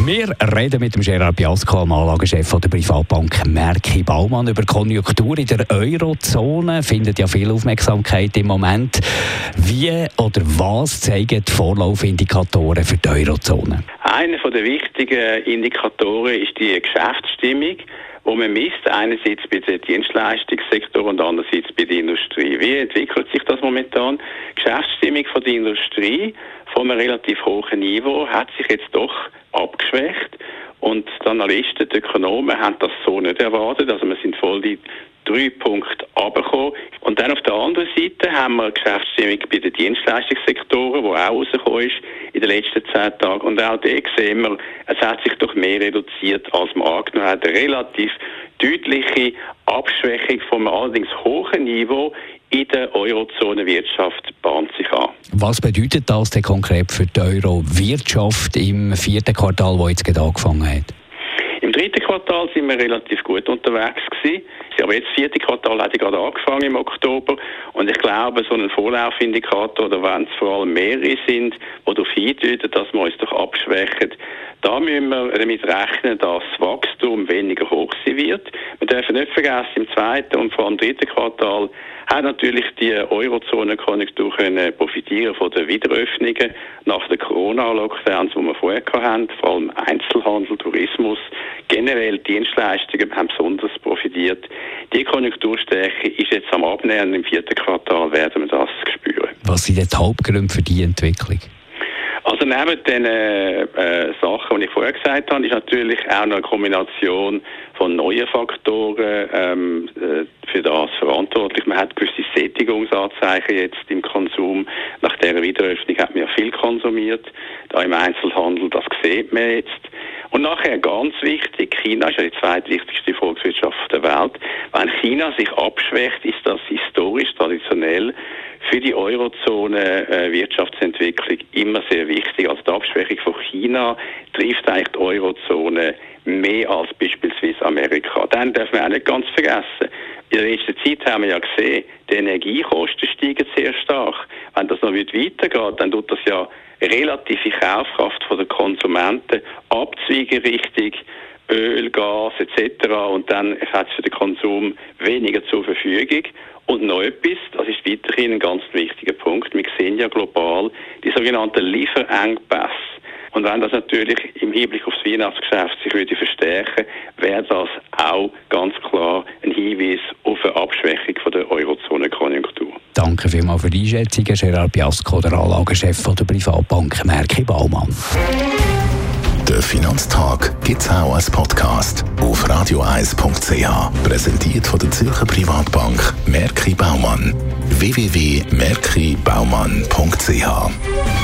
wir reden mit dem Gerard Biasco, dem Anlagechef der Privatbank Merki Baumann, über Konjunktur in der Eurozone. Findet ja viel Aufmerksamkeit im Moment. Wie oder was zeigen die Vorlaufindikatoren für die Eurozone? Einer der wichtigen Indikatoren ist die Geschäftsstimmung wo man misst, einerseits bei dem Dienstleistungssektor und andererseits bei der Industrie. Wie entwickelt sich das momentan? Die Geschäftsstimmung von der Industrie von einem relativ hohen Niveau hat sich jetzt doch abgeschwächt. Und die Analysten, die Ökonomen haben das so nicht erwartet. Also wir sind voll die drei Punkte runtergekommen. Und dann auf der anderen Seite haben wir Geschäftsstimmung bei den Dienstleistungssektoren, die auch rausgekommen ist in den letzten zehn Tagen. Und auch da sehen wir, es hat sich doch mehr reduziert, als man angenommen hat. Eine relativ deutliche Abschwächung vom allerdings hohen Niveau in der Eurozone-Wirtschaft bahnt sich an. Was bedeutet das denn konkret für die Euro-Wirtschaft im vierten Quartal, das jetzt gerade angefangen hat? Im dritten Quartal sind wir relativ gut unterwegs gewesen. Aber jetzt das vierte Quartal hat gerade angefangen im Oktober und ich glaube, so ein Vorlaufindikator, oder wenn es vor allem mehrere sind, die darauf hindeuten, dass wir uns doch abschwächen, da müssen wir damit rechnen, dass das Wachstum weniger hoch sein wird. Wir dürfen nicht vergessen, im zweiten und vor allem dritten Quartal hat natürlich die Eurozone-Konjunktur profitieren von den Wiederöffnungen nach den Corona-Lockdowns, die wir vorher hatten, vor allem Einzelhandel, Tourismus, generell Dienstleistungen haben besonders profitiert. Die Konjunkturstärke ist jetzt am Abnehmen. Im vierten Quartal werden wir das spüren. Was sind die Hauptgründe für diese Entwicklung? Also neben den äh, Sachen, die ich vorher gesagt habe, ist natürlich auch noch eine Kombination von neuen Faktoren ähm, äh, für das verantwortlich. Man hat gewisse Sättigungsanzeichen jetzt im Konsum. Nach der Wiederöffnung hat man ja viel konsumiert, da im Einzelhandel, das sieht man jetzt. Und nachher ganz wichtig, China ist ja die zweitwichtigste Volkswirtschaft der Welt. Wenn China sich abschwächt, ist das historisch, traditionell für die Eurozone äh, Wirtschaftsentwicklung immer sehr wichtig. Also die Abschwächung von China trifft eigentlich die Eurozone mehr als beispielsweise Amerika. Dann darf man auch nicht ganz vergessen, in der letzten Zeit haben wir ja gesehen, die Energiekosten steigen sehr stark. Wenn das noch weitergeht, dann tut das ja relative Kaufkraft der Konsumenten abzweigen Richtung Öl, Gas etc. Und dann hat es für den Konsum weniger zur Verfügung. Und noch etwas, das ist weiterhin ein ganz wichtiger Punkt. Wir sehen ja global die sogenannten Lieferengpässe. Und wenn das natürlich im Hinblick auf das Weihnachtsgeschäft sich würde verstärken, wäre das auch ganz klar ein Hinweis Abschwächung von der Eurozone-Konjunktur. Danke vielmals für die Einschätzung, Gerard Biasco, der Anlagechef der Privatbank Merki Baumann. Der Finanztag gibt es auch als Podcast auf radioeis.ch. Präsentiert von der Zürcher Privatbank Merki Baumann. www.merkibaumann.ch